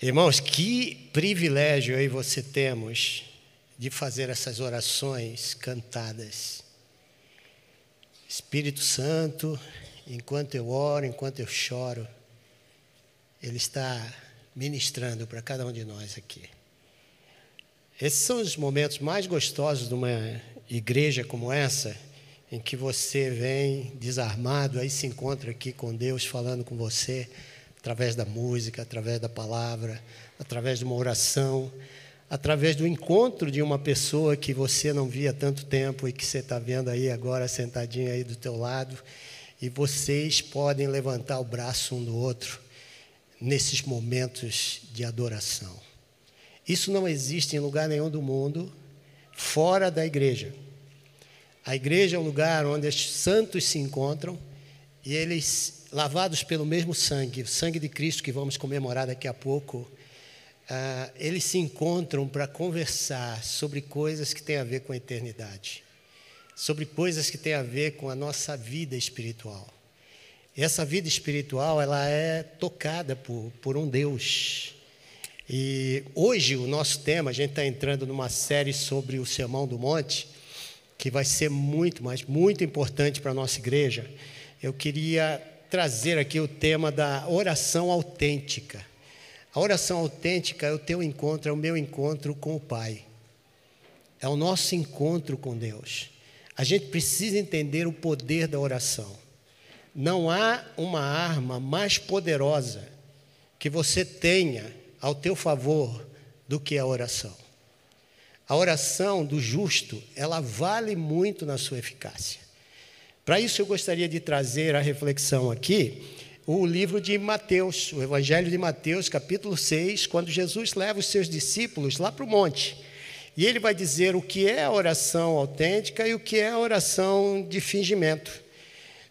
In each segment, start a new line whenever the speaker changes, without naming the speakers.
Irmãos, que privilégio aí você temos de fazer essas orações cantadas. Espírito Santo, enquanto eu oro, enquanto eu choro, Ele está ministrando para cada um de nós aqui. Esses são os momentos mais gostosos de uma igreja como essa, em que você vem desarmado, aí se encontra aqui com Deus falando com você através da música, através da palavra, através de uma oração, através do encontro de uma pessoa que você não via há tanto tempo e que você está vendo aí agora sentadinha aí do teu lado, e vocês podem levantar o braço um do outro nesses momentos de adoração. Isso não existe em lugar nenhum do mundo fora da igreja. A igreja é um lugar onde os santos se encontram e eles lavados pelo mesmo sangue, o sangue de Cristo que vamos comemorar daqui a pouco, ah, eles se encontram para conversar sobre coisas que têm a ver com a eternidade, sobre coisas que têm a ver com a nossa vida espiritual. E essa vida espiritual ela é tocada por, por um Deus. E hoje o nosso tema, a gente está entrando numa série sobre o Sermão do Monte, que vai ser muito, mas muito importante para a nossa igreja. Eu queria trazer aqui o tema da oração autêntica. A oração autêntica é o teu encontro, é o meu encontro com o Pai. É o nosso encontro com Deus. A gente precisa entender o poder da oração. Não há uma arma mais poderosa que você tenha ao teu favor do que a oração. A oração do justo, ela vale muito na sua eficácia. Para isso, eu gostaria de trazer a reflexão aqui o livro de Mateus, o Evangelho de Mateus, capítulo 6, quando Jesus leva os seus discípulos lá para o monte. E ele vai dizer o que é a oração autêntica e o que é a oração de fingimento.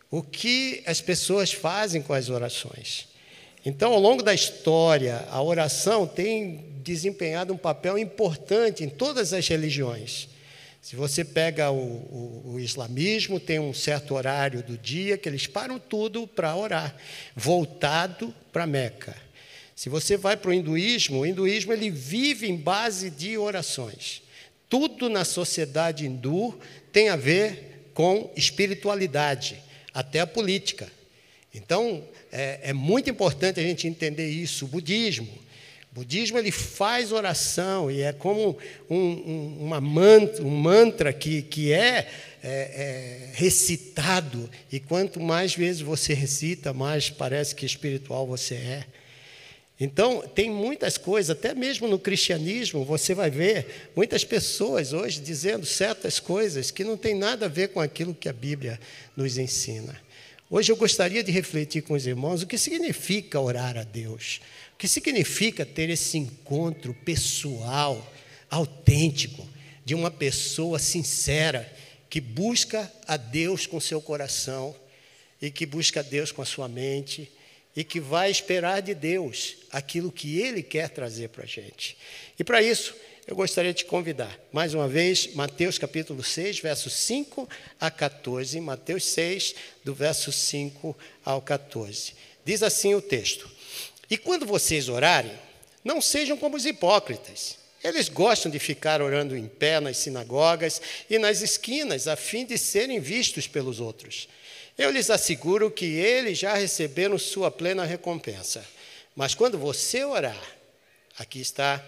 O que as pessoas fazem com as orações. Então, ao longo da história, a oração tem desempenhado um papel importante em todas as religiões. Se você pega o, o, o, islamismo, tem um certo horário do dia que eles param tudo para orar, voltado para Meca. Se você vai para o hinduísmo, o hinduísmo ele vive em base de orações. Tudo na sociedade hindu tem a ver com espiritualidade, até a política. Então, é, é muito importante a gente entender isso. O budismo, o budismo ele faz oração e é como um, um, uma mantra, um mantra que, que é, é, é, recitado, e quanto mais vezes você recita, mais parece que espiritual você é. Então, tem muitas coisas, até mesmo no cristianismo, você vai ver muitas pessoas hoje dizendo certas coisas que não tem nada a ver com aquilo que a Bíblia nos ensina. Hoje eu gostaria de refletir com os irmãos o que significa orar a Deus. O que significa ter esse encontro pessoal, autêntico, de uma pessoa sincera, que busca a Deus com seu coração e que busca a Deus com a sua mente e que vai esperar de Deus aquilo que Ele quer trazer para a gente. E para isso, eu gostaria de te convidar, mais uma vez, Mateus capítulo 6, versos 5 a 14. Mateus 6, do verso 5 ao 14. Diz assim o texto: e quando vocês orarem, não sejam como os hipócritas. Eles gostam de ficar orando em pé nas sinagogas e nas esquinas, a fim de serem vistos pelos outros. Eu lhes asseguro que eles já receberam sua plena recompensa. Mas quando você orar, aqui está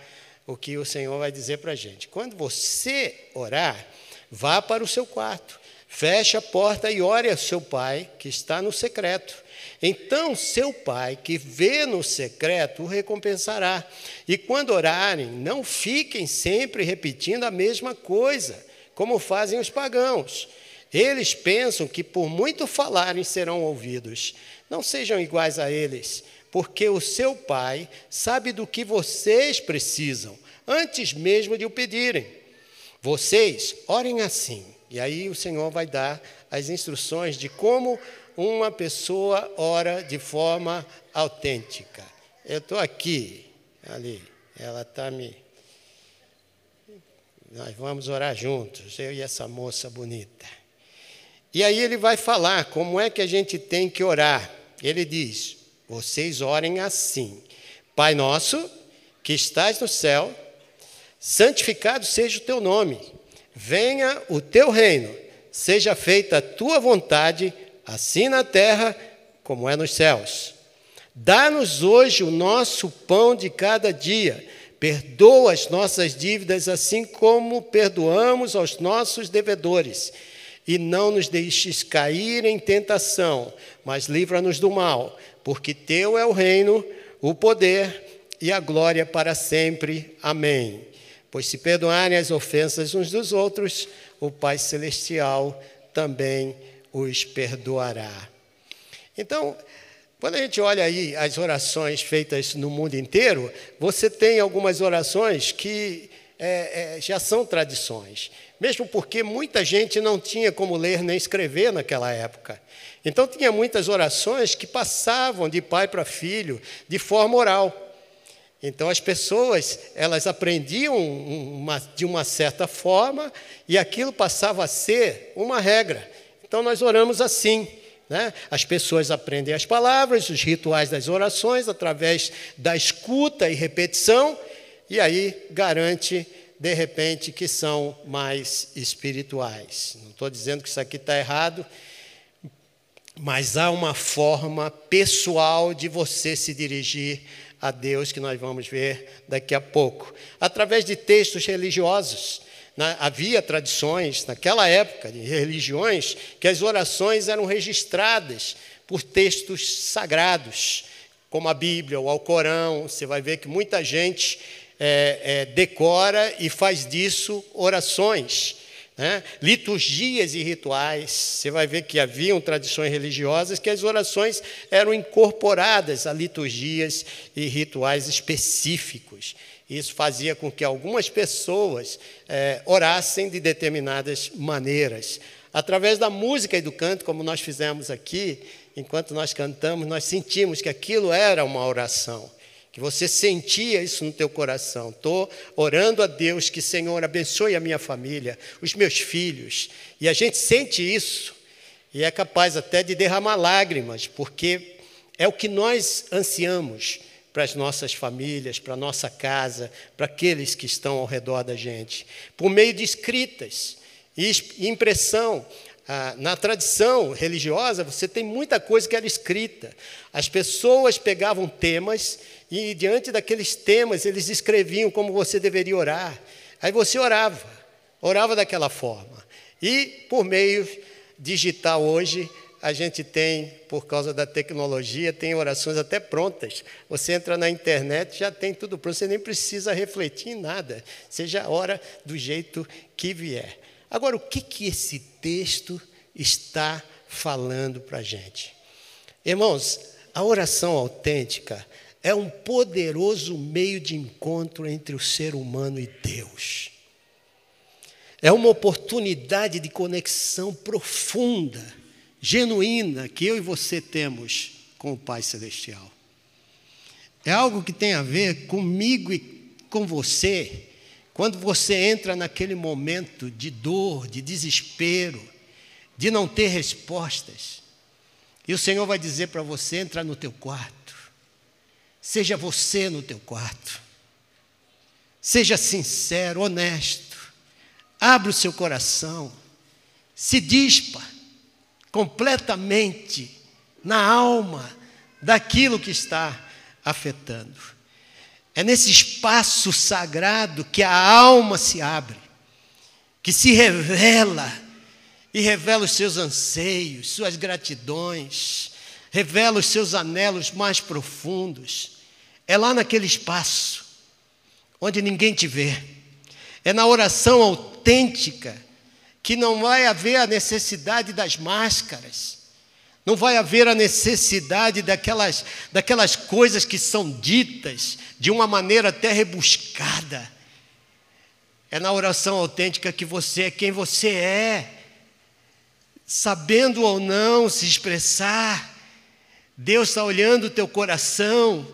o que o Senhor vai dizer para a gente. Quando você orar, vá para o seu quarto, feche a porta e ore ao seu pai que está no secreto então seu pai, que vê no secreto, o recompensará. E quando orarem, não fiquem sempre repetindo a mesma coisa, como fazem os pagãos. Eles pensam que por muito falarem serão ouvidos. Não sejam iguais a eles, porque o seu pai sabe do que vocês precisam, antes mesmo de o pedirem. Vocês orem assim. E aí o Senhor vai dar as instruções de como uma pessoa ora de forma autêntica. Eu estou aqui, ali, ela está me. Nós vamos orar juntos, eu e essa moça bonita. E aí ele vai falar como é que a gente tem que orar. Ele diz: vocês orem assim. Pai nosso que estás no céu, santificado seja o teu nome, venha o teu reino, seja feita a tua vontade, assim na terra como é nos céus. Dá-nos hoje o nosso pão de cada dia. Perdoa as nossas dívidas, assim como perdoamos aos nossos devedores. E não nos deixes cair em tentação, mas livra-nos do mal, porque teu é o reino, o poder e a glória para sempre. Amém. Pois se perdoarem as ofensas uns dos outros, o Pai Celestial também os perdoará. Então, quando a gente olha aí as orações feitas no mundo inteiro, você tem algumas orações que é, é, já são tradições, mesmo porque muita gente não tinha como ler nem escrever naquela época. Então, tinha muitas orações que passavam de pai para filho de forma oral. Então, as pessoas elas aprendiam uma, de uma certa forma e aquilo passava a ser uma regra. Então, nós oramos assim. Né? As pessoas aprendem as palavras, os rituais das orações, através da escuta e repetição, e aí garante, de repente, que são mais espirituais. Não estou dizendo que isso aqui está errado, mas há uma forma pessoal de você se dirigir a Deus que nós vamos ver daqui a pouco, através de textos religiosos. Na, havia tradições, naquela época, de religiões, que as orações eram registradas por textos sagrados, como a Bíblia ou o Corão. Você vai ver que muita gente é, é, decora e faz disso orações. Né? Liturgias e rituais. Você vai ver que haviam tradições religiosas que as orações eram incorporadas a liturgias e rituais específicos. Isso fazia com que algumas pessoas é, orassem de determinadas maneiras. Através da música e do canto, como nós fizemos aqui, enquanto nós cantamos, nós sentimos que aquilo era uma oração. Que você sentia isso no teu coração. Estou orando a Deus que, Senhor, abençoe a minha família, os meus filhos. E a gente sente isso e é capaz até de derramar lágrimas, porque é o que nós ansiamos para as nossas famílias, para a nossa casa, para aqueles que estão ao redor da gente, por meio de escritas e impressão. Ah, na tradição religiosa, você tem muita coisa que era escrita. As pessoas pegavam temas e, diante daqueles temas, eles escreviam como você deveria orar. Aí você orava, orava daquela forma. E, por meio digital hoje, a gente tem, por causa da tecnologia, tem orações até prontas. Você entra na internet, já tem tudo pronto, você nem precisa refletir em nada. Você já ora do jeito que vier. Agora, o que, que esse texto está falando para a gente? Irmãos, a oração autêntica é um poderoso meio de encontro entre o ser humano e Deus. É uma oportunidade de conexão profunda genuína que eu e você temos com o Pai Celestial. É algo que tem a ver comigo e com você, quando você entra naquele momento de dor, de desespero, de não ter respostas. E o Senhor vai dizer para você: entra no teu quarto, seja você no teu quarto, seja sincero, honesto, abra o seu coração, se dispa completamente na alma daquilo que está afetando. É nesse espaço sagrado que a alma se abre, que se revela e revela os seus anseios, suas gratidões, revela os seus anelos mais profundos. É lá naquele espaço onde ninguém te vê. É na oração autêntica que não vai haver a necessidade das máscaras, não vai haver a necessidade daquelas, daquelas coisas que são ditas de uma maneira até rebuscada. É na oração autêntica que você é quem você é, sabendo ou não se expressar. Deus está olhando o teu coração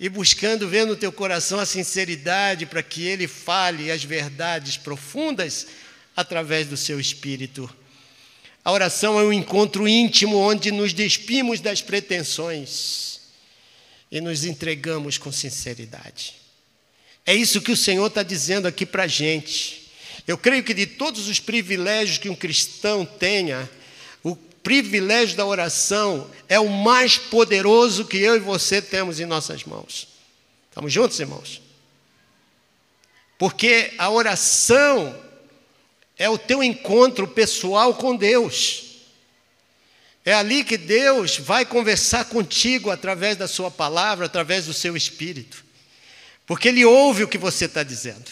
e buscando ver no teu coração a sinceridade para que Ele fale as verdades profundas através do seu espírito. A oração é um encontro íntimo onde nos despimos das pretensões e nos entregamos com sinceridade. É isso que o Senhor está dizendo aqui para a gente. Eu creio que de todos os privilégios que um cristão tenha, o privilégio da oração é o mais poderoso que eu e você temos em nossas mãos. Estamos juntos, irmãos? Porque a oração é o teu encontro pessoal com Deus. É ali que Deus vai conversar contigo através da Sua palavra, através do seu espírito. Porque Ele ouve o que você está dizendo.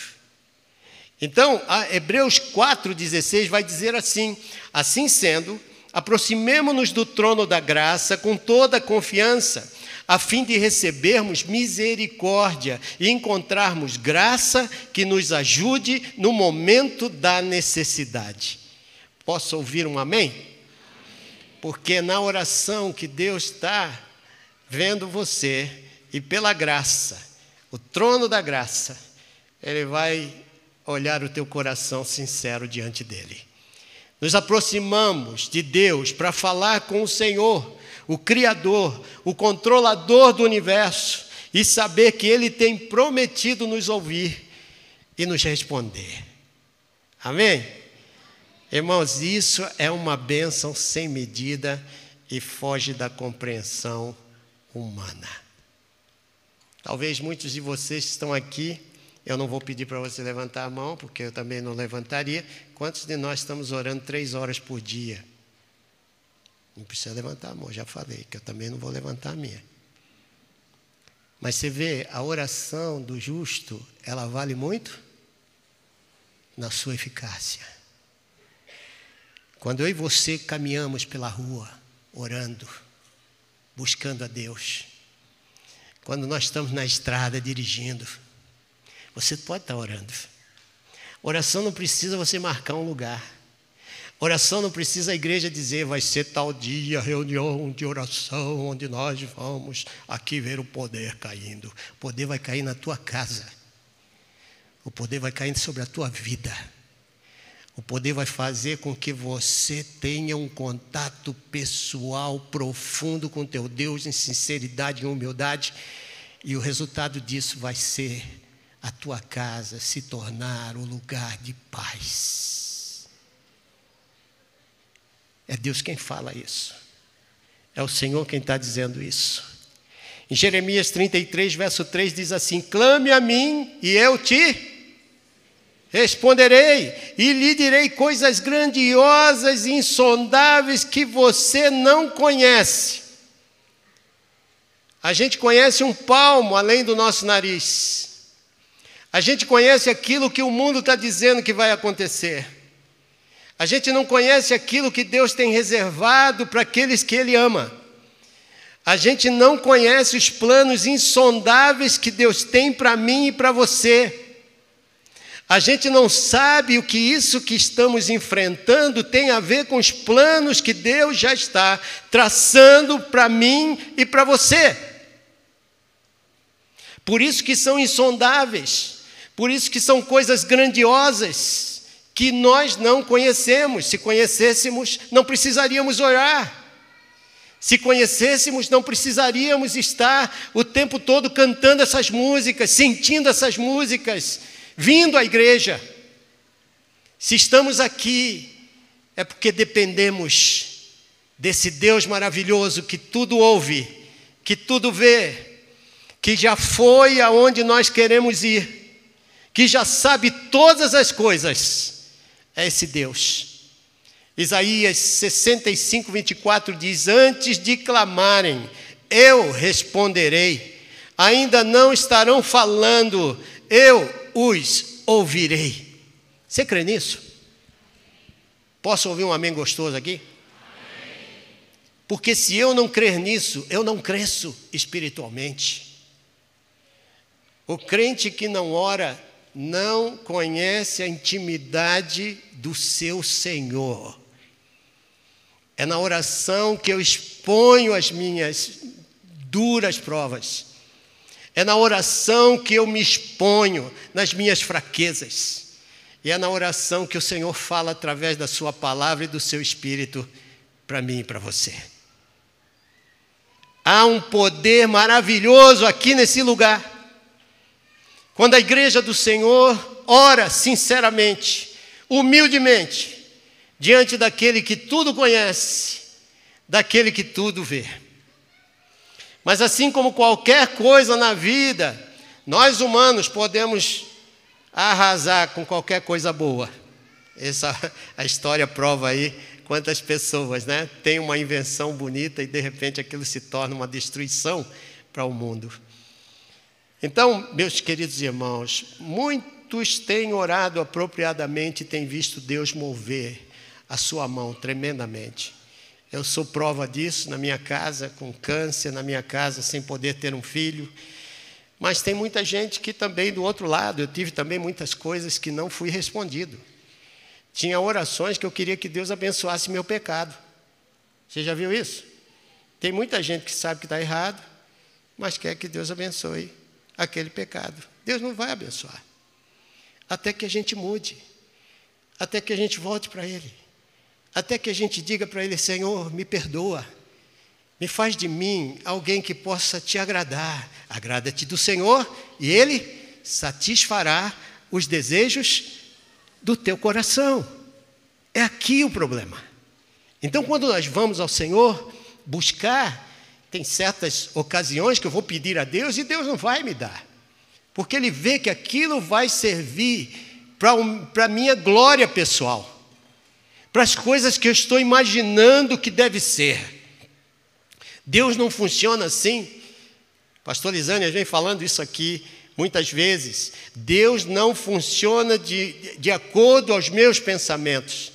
Então, Hebreus 4,16 vai dizer assim: Assim sendo, aproximemo-nos do trono da graça com toda a confiança a fim de recebermos misericórdia e encontrarmos graça que nos ajude no momento da necessidade. Posso ouvir um amém? Porque na oração que Deus está vendo você e pela graça, o trono da graça, Ele vai olhar o teu coração sincero diante dele. Nos aproximamos de Deus para falar com o Senhor o Criador, o controlador do universo, e saber que Ele tem prometido nos ouvir e nos responder. Amém? Irmãos, isso é uma bênção sem medida e foge da compreensão humana. Talvez muitos de vocês estão aqui, eu não vou pedir para você levantar a mão, porque eu também não levantaria. Quantos de nós estamos orando três horas por dia? Não precisa levantar a mão, já falei, que eu também não vou levantar a minha. Mas você vê, a oração do justo, ela vale muito na sua eficácia. Quando eu e você caminhamos pela rua, orando, buscando a Deus, quando nós estamos na estrada dirigindo, você pode estar orando. Oração não precisa você marcar um lugar. Oração não precisa a igreja dizer, vai ser tal dia, reunião de oração, onde nós vamos aqui ver o poder caindo. O poder vai cair na tua casa. O poder vai cair sobre a tua vida. O poder vai fazer com que você tenha um contato pessoal profundo com teu Deus em sinceridade e humildade, e o resultado disso vai ser a tua casa se tornar um lugar de paz. É Deus quem fala isso. É o Senhor quem está dizendo isso. Em Jeremias 33, verso 3 diz assim: Clame a mim e eu te responderei, e lhe direi coisas grandiosas e insondáveis que você não conhece. A gente conhece um palmo além do nosso nariz. A gente conhece aquilo que o mundo está dizendo que vai acontecer. A gente não conhece aquilo que Deus tem reservado para aqueles que Ele ama. A gente não conhece os planos insondáveis que Deus tem para mim e para você. A gente não sabe o que isso que estamos enfrentando tem a ver com os planos que Deus já está traçando para mim e para você. Por isso que são insondáveis, por isso que são coisas grandiosas que nós não conhecemos. Se conhecêssemos, não precisaríamos orar. Se conhecêssemos, não precisaríamos estar o tempo todo cantando essas músicas, sentindo essas músicas, vindo à igreja. Se estamos aqui, é porque dependemos desse Deus maravilhoso que tudo ouve, que tudo vê, que já foi aonde nós queremos ir, que já sabe todas as coisas é esse Deus. Isaías 65, 24 diz: Antes de clamarem, eu responderei. Ainda não estarão falando, eu os ouvirei. Você crê nisso? Posso ouvir um amém gostoso aqui? Porque se eu não crer nisso, eu não cresço espiritualmente. O crente que não ora não conhece a intimidade do seu Senhor. É na oração que eu exponho as minhas duras provas. É na oração que eu me exponho nas minhas fraquezas. E é na oração que o Senhor fala através da Sua palavra e do seu Espírito para mim e para você. Há um poder maravilhoso aqui nesse lugar. Quando a igreja do Senhor ora sinceramente, humildemente, diante daquele que tudo conhece, daquele que tudo vê. Mas assim como qualquer coisa na vida, nós humanos podemos arrasar com qualquer coisa boa. Essa a história prova aí quantas pessoas, né, têm uma invenção bonita e de repente aquilo se torna uma destruição para o mundo. Então, meus queridos irmãos, muitos têm orado apropriadamente e têm visto Deus mover a sua mão tremendamente. Eu sou prova disso na minha casa, com câncer, na minha casa, sem poder ter um filho. Mas tem muita gente que também, do outro lado, eu tive também muitas coisas que não fui respondido. Tinha orações que eu queria que Deus abençoasse meu pecado. Você já viu isso? Tem muita gente que sabe que está errado, mas quer que Deus abençoe aquele pecado. Deus não vai abençoar. Até que a gente mude. Até que a gente volte para Ele. Até que a gente diga para Ele: Senhor, me perdoa. Me faz de mim alguém que possa te agradar. Agrada-te do Senhor e Ele satisfará os desejos do teu coração. É aqui o problema. Então, quando nós vamos ao Senhor buscar, tem certas ocasiões que eu vou pedir a Deus e Deus não vai me dar, porque Ele vê que aquilo vai servir para a minha glória pessoal para as coisas que eu estou imaginando que deve ser. Deus não funciona assim. Pastor Lisânia vem falando isso aqui muitas vezes. Deus não funciona de, de acordo aos meus pensamentos.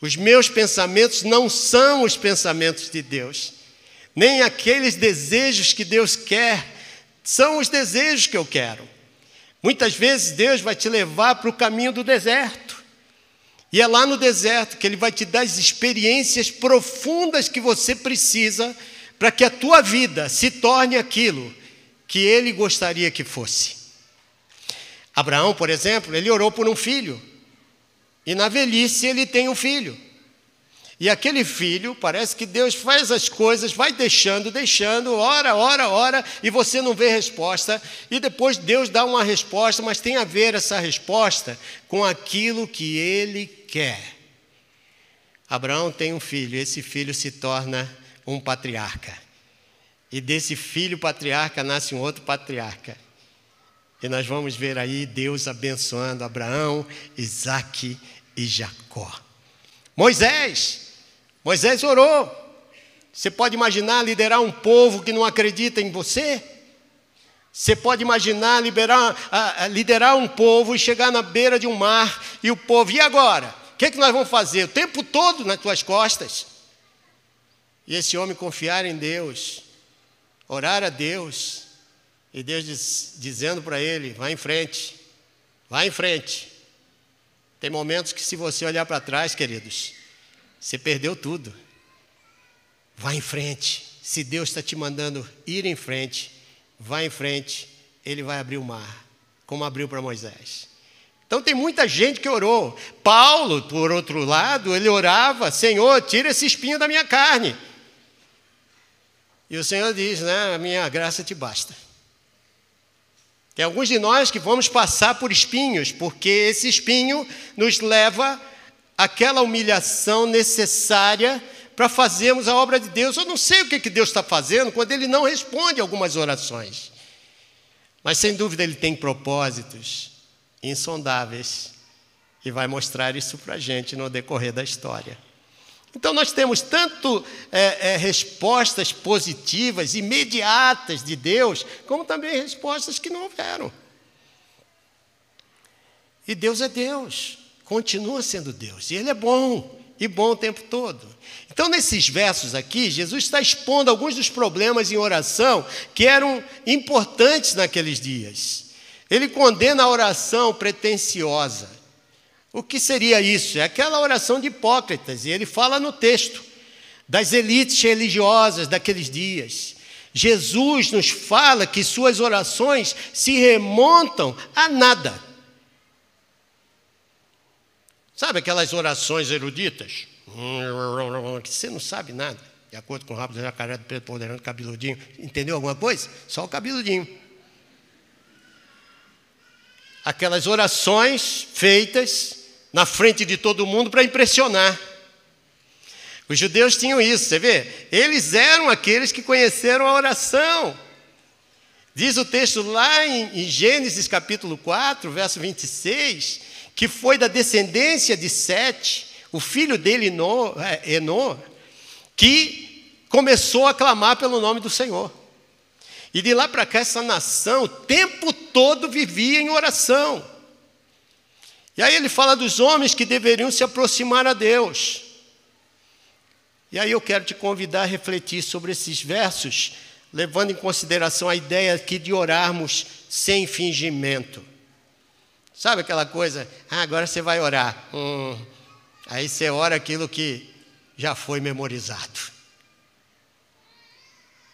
Os meus pensamentos não são os pensamentos de Deus. Nem aqueles desejos que Deus quer são os desejos que eu quero. Muitas vezes Deus vai te levar para o caminho do deserto. E é lá no deserto que ele vai te dar as experiências profundas que você precisa para que a tua vida se torne aquilo que ele gostaria que fosse. Abraão, por exemplo, ele orou por um filho. E na velhice ele tem um filho. E aquele filho, parece que Deus faz as coisas, vai deixando, deixando, ora, ora, ora, e você não vê resposta. E depois Deus dá uma resposta, mas tem a ver essa resposta com aquilo que ele quer. Abraão tem um filho, esse filho se torna um patriarca. E desse filho patriarca nasce um outro patriarca. E nós vamos ver aí Deus abençoando Abraão, Isaac e Jacó. Moisés, Moisés orou. Você pode imaginar liderar um povo que não acredita em você? Você pode imaginar liberar, liderar um povo e chegar na beira de um mar e o povo, e agora? que, que nós vamos fazer? O tempo todo nas tuas costas. E esse homem confiar em Deus, orar a Deus, e Deus diz, dizendo para ele: vá em frente, vá em frente. Tem momentos que, se você olhar para trás, queridos, você perdeu tudo. Vá em frente. Se Deus está te mandando ir em frente, vá em frente, Ele vai abrir o mar, como abriu para Moisés. Então tem muita gente que orou. Paulo, por outro lado, ele orava: Senhor, tira esse espinho da minha carne. E o Senhor diz, né? A minha graça te basta. Tem alguns de nós que vamos passar por espinhos, porque esse espinho nos leva àquela humilhação necessária para fazermos a obra de Deus. Eu não sei o que, que Deus está fazendo quando Ele não responde algumas orações. Mas sem dúvida Ele tem propósitos insondáveis e vai mostrar isso para a gente no decorrer da história. Então, nós temos tanto é, é, respostas positivas, imediatas de Deus, como também respostas que não houveram. E Deus é Deus, continua sendo Deus, e Ele é bom, e bom o tempo todo. Então, nesses versos aqui, Jesus está expondo alguns dos problemas em oração que eram importantes naqueles dias. Ele condena a oração pretensiosa. O que seria isso? É aquela oração de Hipócritas, e ele fala no texto das elites religiosas daqueles dias. Jesus nos fala que suas orações se remontam a nada. Sabe aquelas orações eruditas? Que você não sabe nada. De acordo com o rabo do jacaré do preto ponderando cabeludinho. Entendeu alguma coisa? Só o cabeludinho. aquelas orações feitas na frente de todo mundo para impressionar. Os judeus tinham isso, você vê? Eles eram aqueles que conheceram a oração. Diz o texto lá em, Gênesis capítulo 4, verso 26, que foi da descendência de Sete, o filho dele, Enô, é, que começou a clamar pelo nome do Senhor. E de lá para cá, essa nação o tempo todo vivia em oração. E aí ele fala dos homens que deveriam se aproximar a Deus. E aí eu quero te convidar a refletir sobre esses versos, levando em consideração a ideia aqui de orarmos sem fingimento. Sabe aquela coisa, ah, agora você vai orar. Hum, aí você ora aquilo que já foi memorizado.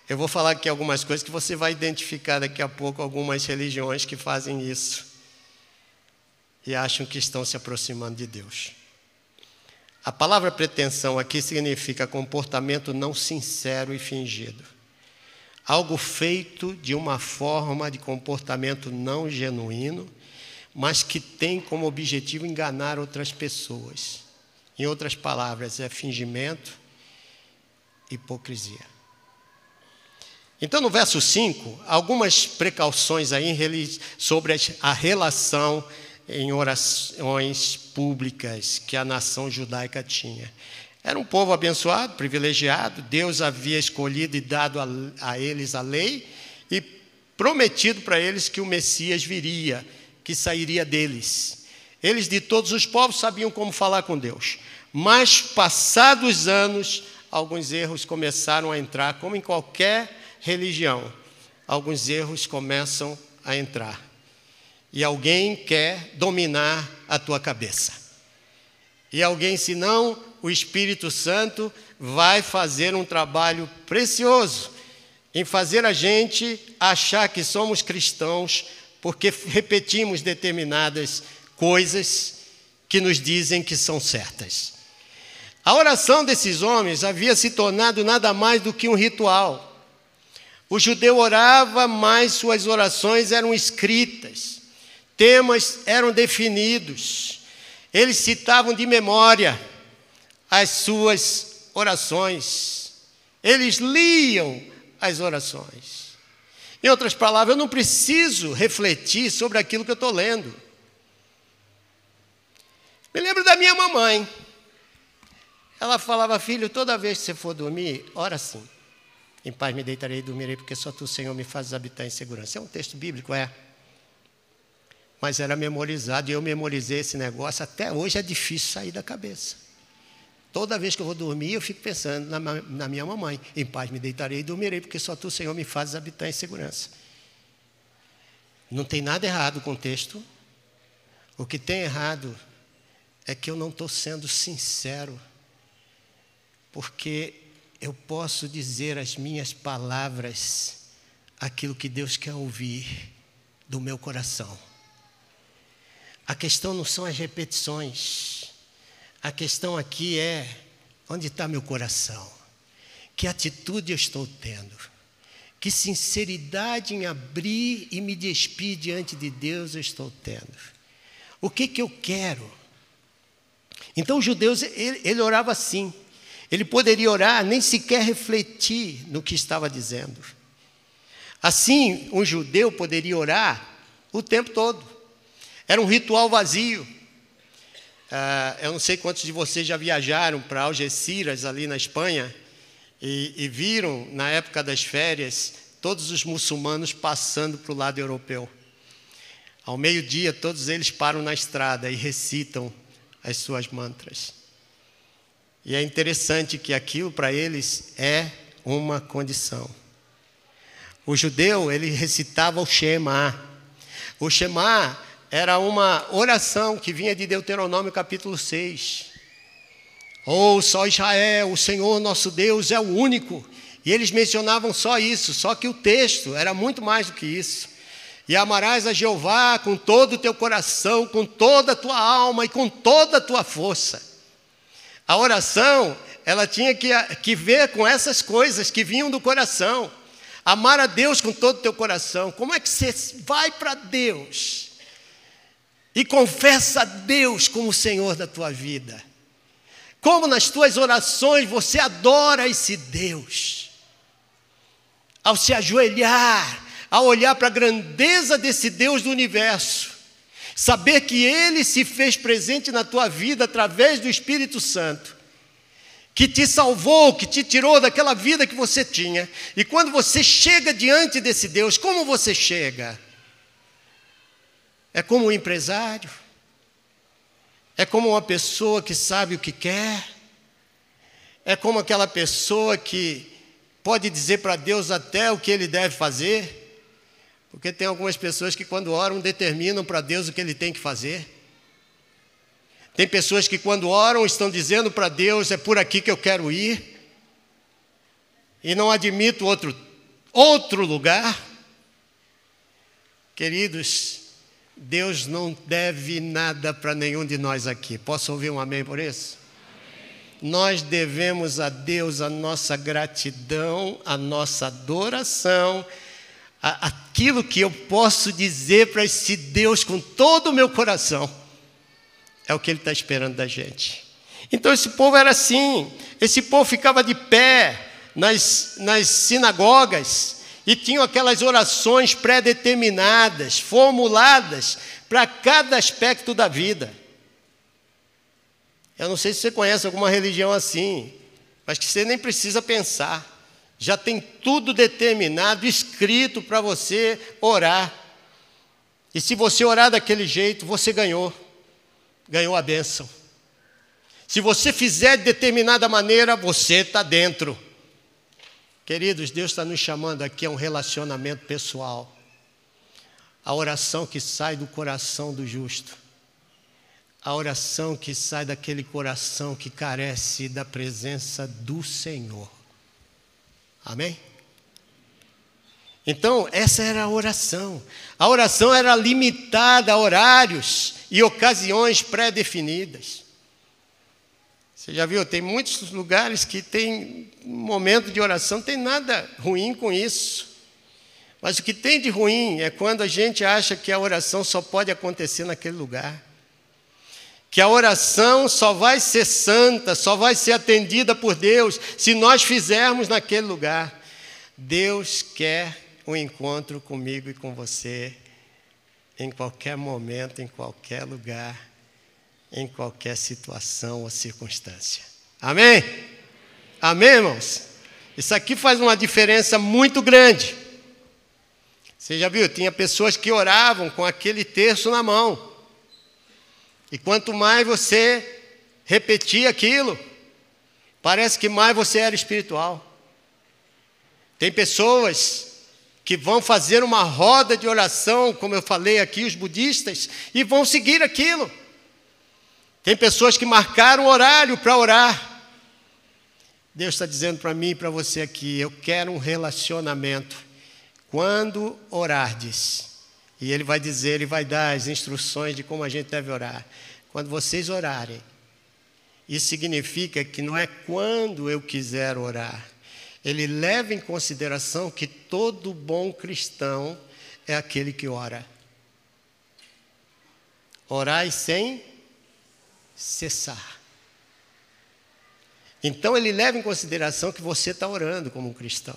Eu vou falar aqui algumas coisas que você vai identificar daqui a pouco, algumas religiões que fazem isso e acham que estão se aproximando de Deus. A palavra pretensão aqui significa comportamento não sincero e fingido. Algo feito de uma forma de comportamento não genuíno, mas que tem como objetivo enganar outras pessoas. Em outras palavras, é fingimento, hipocrisia. Então, no verso 5, algumas precauções aí sobre a relação em orações públicas que a nação judaica tinha. Era um povo abençoado, privilegiado, Deus havia escolhido e dado a, a eles a lei e prometido para eles que o Messias viria, que sairia deles. Eles de todos os povos sabiam como falar com Deus, mas passados anos, alguns erros começaram a entrar, como em qualquer religião, alguns erros começam a entrar e alguém quer dominar a tua cabeça. E alguém, senão, o Espírito Santo vai fazer um trabalho precioso em fazer a gente achar que somos cristãos porque repetimos determinadas coisas que nos dizem que são certas. A oração desses homens havia se tornado nada mais do que um ritual. O judeu orava, mas suas orações eram escritas temas eram definidos, eles citavam de memória as suas orações, eles liam as orações. Em outras palavras, eu não preciso refletir sobre aquilo que eu estou lendo. Me lembro da minha mamãe. Ela falava, filho, toda vez que você for dormir, ora assim. Em paz me deitarei e dormirei, porque só tu, Senhor, me fazes habitar em segurança. É um texto bíblico, é mas era memorizado e eu memorizei esse negócio. Até hoje é difícil sair da cabeça. Toda vez que eu vou dormir, eu fico pensando na, na minha mamãe. Em paz me deitarei e dormirei, porque só tu, Senhor, me fazes habitar em segurança. Não tem nada errado com o texto. O que tem errado é que eu não estou sendo sincero, porque eu posso dizer as minhas palavras, aquilo que Deus quer ouvir do meu coração. A questão não são as repetições. A questão aqui é: onde está meu coração? Que atitude eu estou tendo? Que sinceridade em abrir e me despir diante de Deus eu estou tendo? O que, que eu quero? Então, os judeus, ele, ele orava assim. Ele poderia orar, nem sequer refletir no que estava dizendo. Assim, um judeu poderia orar o tempo todo. Era um ritual vazio. Uh, eu não sei quantos de vocês já viajaram para Algeciras, ali na Espanha, e, e viram, na época das férias, todos os muçulmanos passando para o lado europeu. Ao meio-dia, todos eles param na estrada e recitam as suas mantras. E é interessante que aquilo para eles é uma condição. O judeu, ele recitava o Shema. O Shema era uma oração que vinha de Deuteronômio capítulo 6. Oh, só Israel, o Senhor nosso Deus é o único. E eles mencionavam só isso, só que o texto era muito mais do que isso. E amarás a Jeová com todo o teu coração, com toda a tua alma e com toda a tua força. A oração, ela tinha que, que ver com essas coisas que vinham do coração. Amar a Deus com todo o teu coração. Como é que você vai para Deus? E confessa a Deus como Senhor da tua vida. Como nas tuas orações você adora esse Deus. Ao se ajoelhar, ao olhar para a grandeza desse Deus do universo, saber que Ele se fez presente na tua vida através do Espírito Santo, que te salvou, que te tirou daquela vida que você tinha, e quando você chega diante desse Deus, como você chega? É como um empresário, é como uma pessoa que sabe o que quer, é como aquela pessoa que pode dizer para Deus até o que ele deve fazer. Porque tem algumas pessoas que, quando oram, determinam para Deus o que ele tem que fazer. Tem pessoas que, quando oram, estão dizendo para Deus: é por aqui que eu quero ir. E não admito outro, outro lugar. Queridos, Deus não deve nada para nenhum de nós aqui. Posso ouvir um amém por isso? Nós devemos a Deus a nossa gratidão, a nossa adoração aquilo que eu posso dizer para esse Deus com todo o meu coração, é o que Ele está esperando da gente. Então esse povo era assim, esse povo ficava de pé nas, nas sinagogas e tinham aquelas orações pré-determinadas, formuladas para cada aspecto da vida. Eu não sei se você conhece alguma religião assim, mas que você nem precisa pensar já tem tudo determinado, escrito para você orar. E se você orar daquele jeito, você ganhou, ganhou a bênção. Se você fizer de determinada maneira, você está dentro. Queridos, Deus está nos chamando aqui a um relacionamento pessoal. A oração que sai do coração do justo. A oração que sai daquele coração que carece da presença do Senhor. Amém? Então, essa era a oração. A oração era limitada a horários e ocasiões pré-definidas. Você já viu, tem muitos lugares que tem momento de oração, tem nada ruim com isso. Mas o que tem de ruim é quando a gente acha que a oração só pode acontecer naquele lugar. Que a oração só vai ser santa, só vai ser atendida por Deus se nós fizermos naquele lugar. Deus quer um encontro comigo e com você em qualquer momento, em qualquer lugar, em qualquer situação ou circunstância. Amém? Amém, irmãos? Isso aqui faz uma diferença muito grande. Você já viu? Tinha pessoas que oravam com aquele terço na mão. E quanto mais você repetia aquilo, parece que mais você era espiritual. Tem pessoas que vão fazer uma roda de oração, como eu falei aqui, os budistas, e vão seguir aquilo. Tem pessoas que marcaram horário para orar. Deus está dizendo para mim e para você aqui: eu quero um relacionamento. Quando orardes, e ele vai dizer, ele vai dar as instruções de como a gente deve orar. Quando vocês orarem, isso significa que não é quando eu quiser orar. Ele leva em consideração que todo bom cristão é aquele que ora. Orai sem cessar. Então ele leva em consideração que você está orando como um cristão,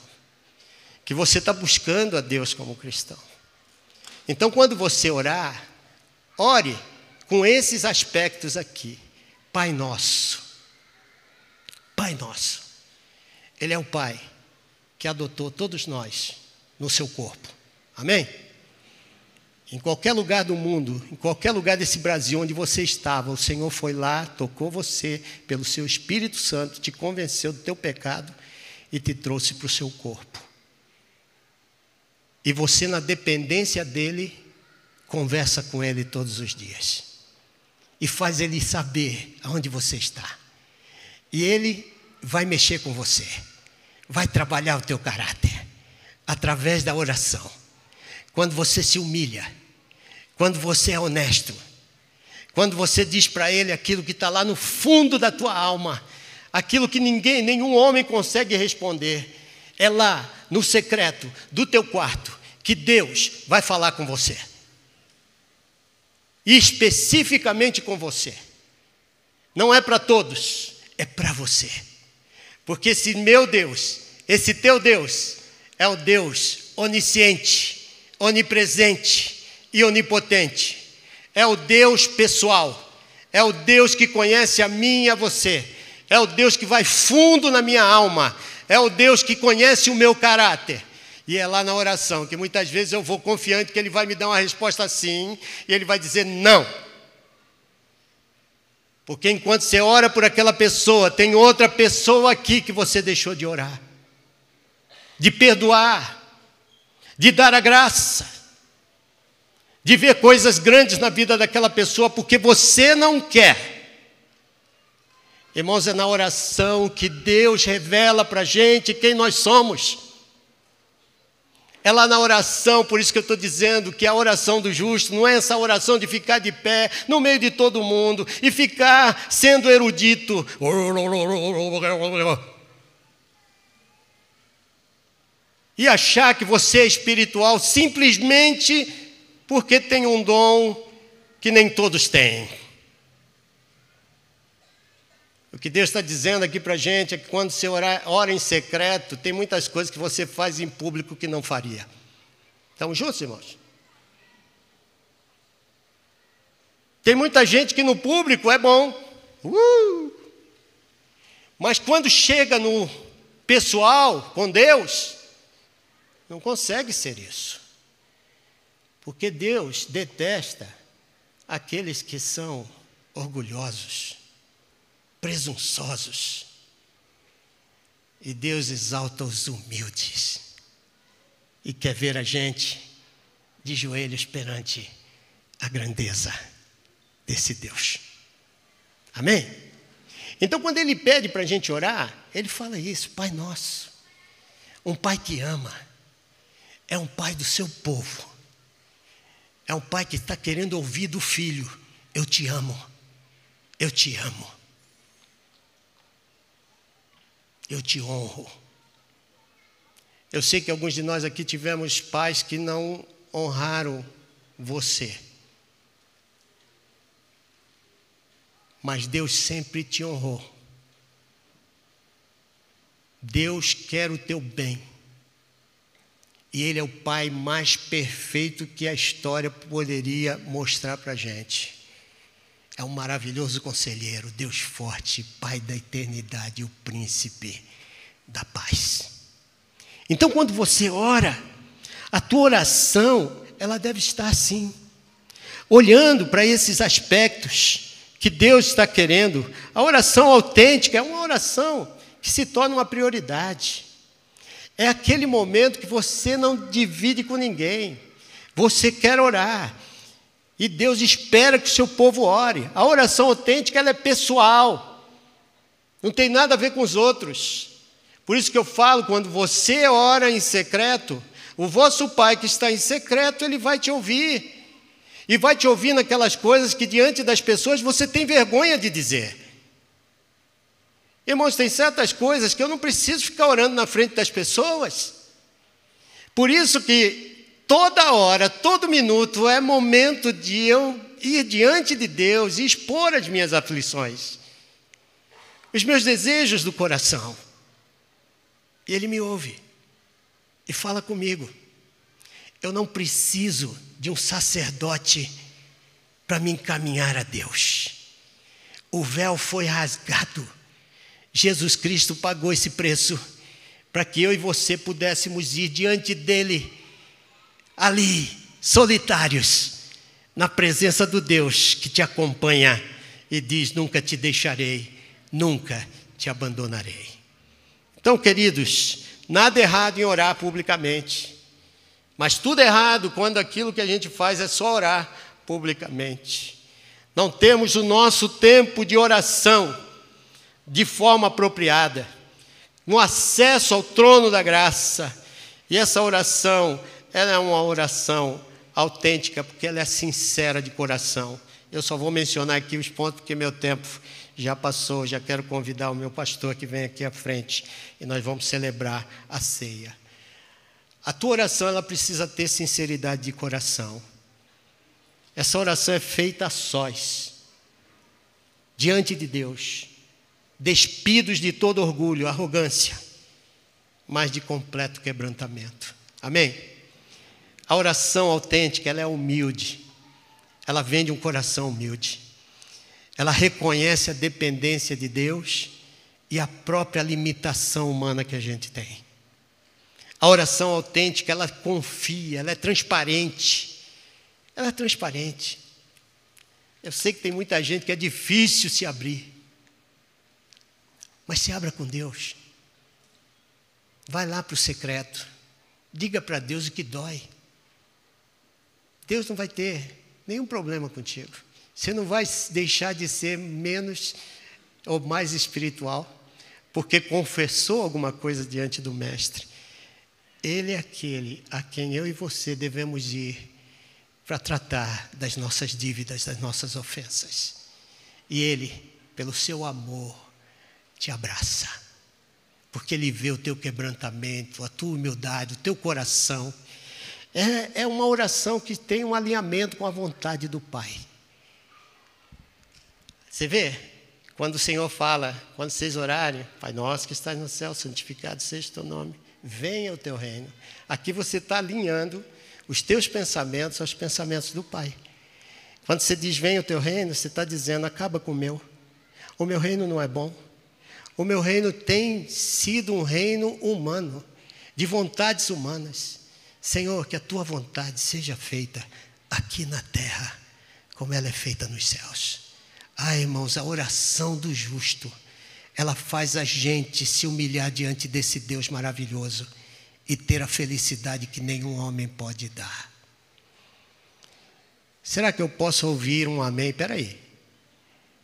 que você está buscando a Deus como um cristão. Então, quando você orar, ore com esses aspectos aqui. Pai Nosso. Pai Nosso. Ele é o Pai que adotou todos nós no seu corpo. Amém? Em qualquer lugar do mundo, em qualquer lugar desse Brasil onde você estava, o Senhor foi lá, tocou você pelo seu Espírito Santo, te convenceu do teu pecado e te trouxe para o seu corpo. E você, na dependência dele, conversa com ele todos os dias. E faz ele saber aonde você está. E ele vai mexer com você. Vai trabalhar o teu caráter através da oração. Quando você se humilha, quando você é honesto, quando você diz para ele aquilo que está lá no fundo da tua alma, aquilo que ninguém, nenhum homem consegue responder, é lá no secreto do teu quarto que Deus vai falar com você. especificamente com você. Não é para todos, é para você. Porque esse meu Deus, esse teu Deus, é o Deus onisciente, onipresente e onipotente. É o Deus pessoal. É o Deus que conhece a mim e a você. É o Deus que vai fundo na minha alma. É o Deus que conhece o meu caráter. E é lá na oração que muitas vezes eu vou confiante que Ele vai me dar uma resposta sim, e Ele vai dizer não. Porque enquanto você ora por aquela pessoa, tem outra pessoa aqui que você deixou de orar, de perdoar, de dar a graça, de ver coisas grandes na vida daquela pessoa, porque você não quer. Irmãos, é na oração que Deus revela para a gente quem nós somos. É lá na oração, por isso que eu estou dizendo que a oração do justo não é essa oração de ficar de pé no meio de todo mundo e ficar sendo erudito. E achar que você é espiritual simplesmente porque tem um dom que nem todos têm. O que Deus está dizendo aqui para a gente é que quando você ora, em secreto, tem muitas coisas que você faz em público que não faria. Estamos juntos, irmãos? Tem muita gente que no público é bom, uh! mas quando chega no pessoal, com Deus, não consegue ser isso. Porque Deus detesta aqueles que são orgulhosos presunçosos. E Deus exalta os humildes. E quer ver a gente de joelhos perante a grandeza desse Deus. Amém? Então, quando ele pede para a gente orar, ele fala isso: Pai Nosso. Um pai que ama, é um pai do seu povo, é um pai que está querendo ouvir do filho: Eu te amo, eu te amo. eu te honro. Eu sei que alguns de nós aqui tivemos pais que não honraram você. Mas Deus sempre te honrou. Deus quer o teu bem. E Ele é o Pai mais perfeito que a história poderia mostrar para a gente. É um maravilhoso conselheiro, Deus forte, Pai da eternidade, o príncipe da paz. Então, quando você ora, a tua oração, ela deve estar assim, olhando para esses aspectos que Deus está querendo. A oração autêntica é uma oração que se torna uma prioridade. É aquele momento que você não divide com ninguém. Você quer orar. E Deus espera que o seu povo ore. A oração autêntica ela é pessoal. Não tem nada a ver com os outros. Por isso que eu falo, quando você ora em secreto, o vosso Pai que está em secreto, ele vai te ouvir. E vai te ouvir naquelas coisas que diante das pessoas você tem vergonha de dizer. Irmãos, tem certas coisas que eu não preciso ficar orando na frente das pessoas. Por isso que toda hora, todo minuto é momento de eu ir diante de Deus e expor as minhas aflições, os meus desejos do coração. E Ele me ouve e fala comigo. Eu não preciso de um sacerdote para me encaminhar a Deus. O véu foi rasgado. Jesus Cristo pagou esse preço para que eu e você pudéssemos ir diante dele ali, solitários, na presença do Deus que te acompanha e diz: Nunca te deixarei, nunca te abandonarei. Então, queridos, nada errado em orar publicamente, mas tudo errado quando aquilo que a gente faz é só orar publicamente. Não temos o nosso tempo de oração de forma apropriada, no acesso ao trono da graça. E essa oração ela é uma oração autêntica, porque ela é sincera de coração. Eu só vou mencionar aqui os pontos, porque meu tempo já passou. Já quero convidar o meu pastor que vem aqui à frente e nós vamos celebrar a ceia. A tua oração ela precisa ter sinceridade de coração. Essa oração é feita a sós, diante de Deus, despidos de todo orgulho, arrogância, mas de completo quebrantamento. Amém? A oração autêntica, ela é humilde. Ela vem de um coração humilde. Ela reconhece a dependência de Deus e a própria limitação humana que a gente tem. A oração autêntica, ela confia, ela é transparente. Ela é transparente. Eu sei que tem muita gente que é difícil se abrir. Mas se abra com Deus. Vai lá para o secreto. Diga para Deus o que dói. Deus não vai ter nenhum problema contigo. Você não vai deixar de ser menos ou mais espiritual, porque confessou alguma coisa diante do Mestre. Ele é aquele a quem eu e você devemos ir para tratar das nossas dívidas, das nossas ofensas. E Ele, pelo seu amor, te abraça, porque Ele vê o teu quebrantamento, a tua humildade, o teu coração. É, é uma oração que tem um alinhamento com a vontade do Pai. Você vê? Quando o Senhor fala, quando vocês orarem, Pai nosso que estás no céu, santificado seja o teu nome venha o teu reino. Aqui você está alinhando os teus pensamentos aos pensamentos do Pai. Quando você diz venha o teu reino, você está dizendo acaba com o meu. O meu reino não é bom. O meu reino tem sido um reino humano, de vontades humanas. Senhor, que a tua vontade seja feita aqui na terra, como ela é feita nos céus. Ah, irmãos, a oração do justo ela faz a gente se humilhar diante desse Deus maravilhoso e ter a felicidade que nenhum homem pode dar. Será que eu posso ouvir um amém? Espera aí.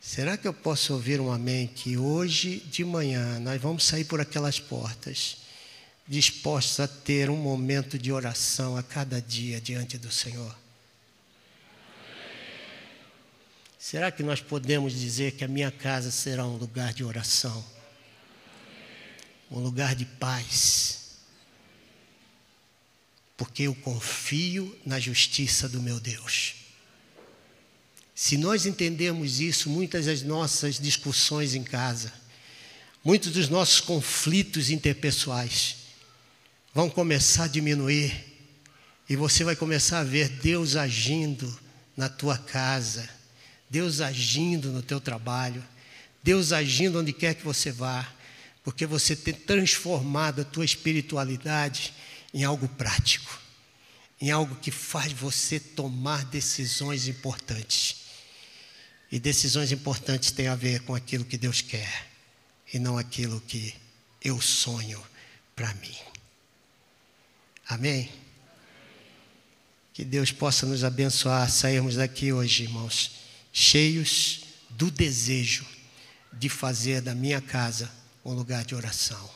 Será que eu posso ouvir um amém que hoje de manhã nós vamos sair por aquelas portas dispostos a ter um momento de oração a cada dia diante do Senhor? Será que nós podemos dizer que a minha casa será um lugar de oração? Um lugar de paz? Porque eu confio na justiça do meu Deus. Se nós entendemos isso, muitas das nossas discussões em casa, muitos dos nossos conflitos interpessoais vão começar a diminuir e você vai começar a ver Deus agindo na tua casa Deus agindo no teu trabalho, Deus agindo onde quer que você vá, porque você tem transformado a tua espiritualidade em algo prático, em algo que faz você tomar decisões importantes. E decisões importantes têm a ver com aquilo que Deus quer e não aquilo que eu sonho para mim. Amém? Que Deus possa nos abençoar, sairmos daqui hoje, irmãos cheios do desejo de fazer da minha casa um lugar de oração,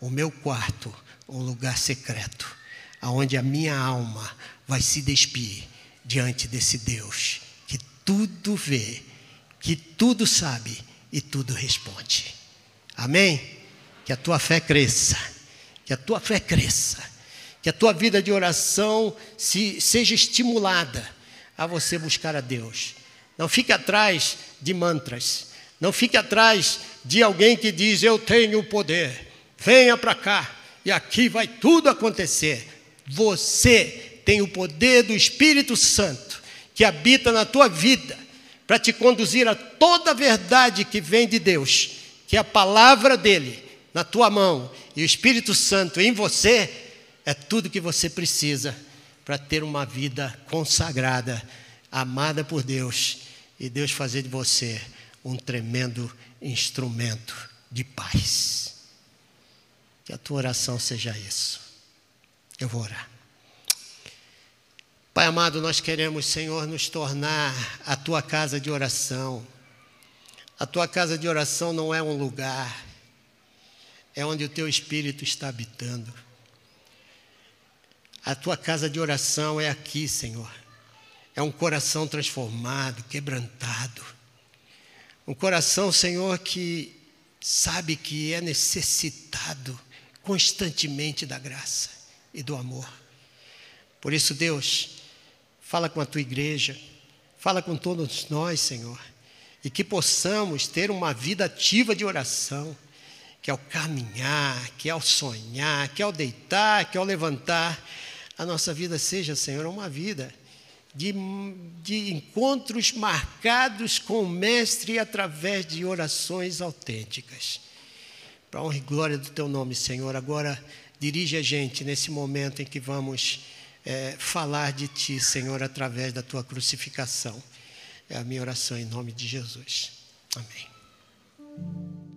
o meu quarto um lugar secreto, aonde a minha alma vai se despir diante desse Deus que tudo vê, que tudo sabe e tudo responde. Amém? Que a tua fé cresça, que a tua fé cresça, que a tua vida de oração se, seja estimulada a você buscar a Deus não fique atrás de mantras. Não fique atrás de alguém que diz: Eu tenho o poder. Venha para cá e aqui vai tudo acontecer. Você tem o poder do Espírito Santo que habita na tua vida para te conduzir a toda a verdade que vem de Deus, que é a palavra dele na tua mão e o Espírito Santo em você é tudo que você precisa para ter uma vida consagrada, amada por Deus e Deus fazer de você um tremendo instrumento de paz. Que a tua oração seja isso. Eu vou orar. Pai amado, nós queremos, Senhor, nos tornar a tua casa de oração. A tua casa de oração não é um lugar, é onde o teu espírito está habitando. A tua casa de oração é aqui, Senhor é um coração transformado, quebrantado. Um coração, Senhor, que sabe que é necessitado constantemente da graça e do amor. Por isso, Deus, fala com a tua igreja, Fala com todos nós, Senhor, e que possamos ter uma vida ativa de oração, que ao caminhar, que ao sonhar, que ao deitar, que ao levantar, a nossa vida seja, Senhor, uma vida de, de encontros marcados com o Mestre através de orações autênticas. Para a honra e glória do Teu nome, Senhor, agora dirige a gente nesse momento em que vamos é, falar de Ti, Senhor, através da Tua crucificação. É a minha oração em nome de Jesus. Amém.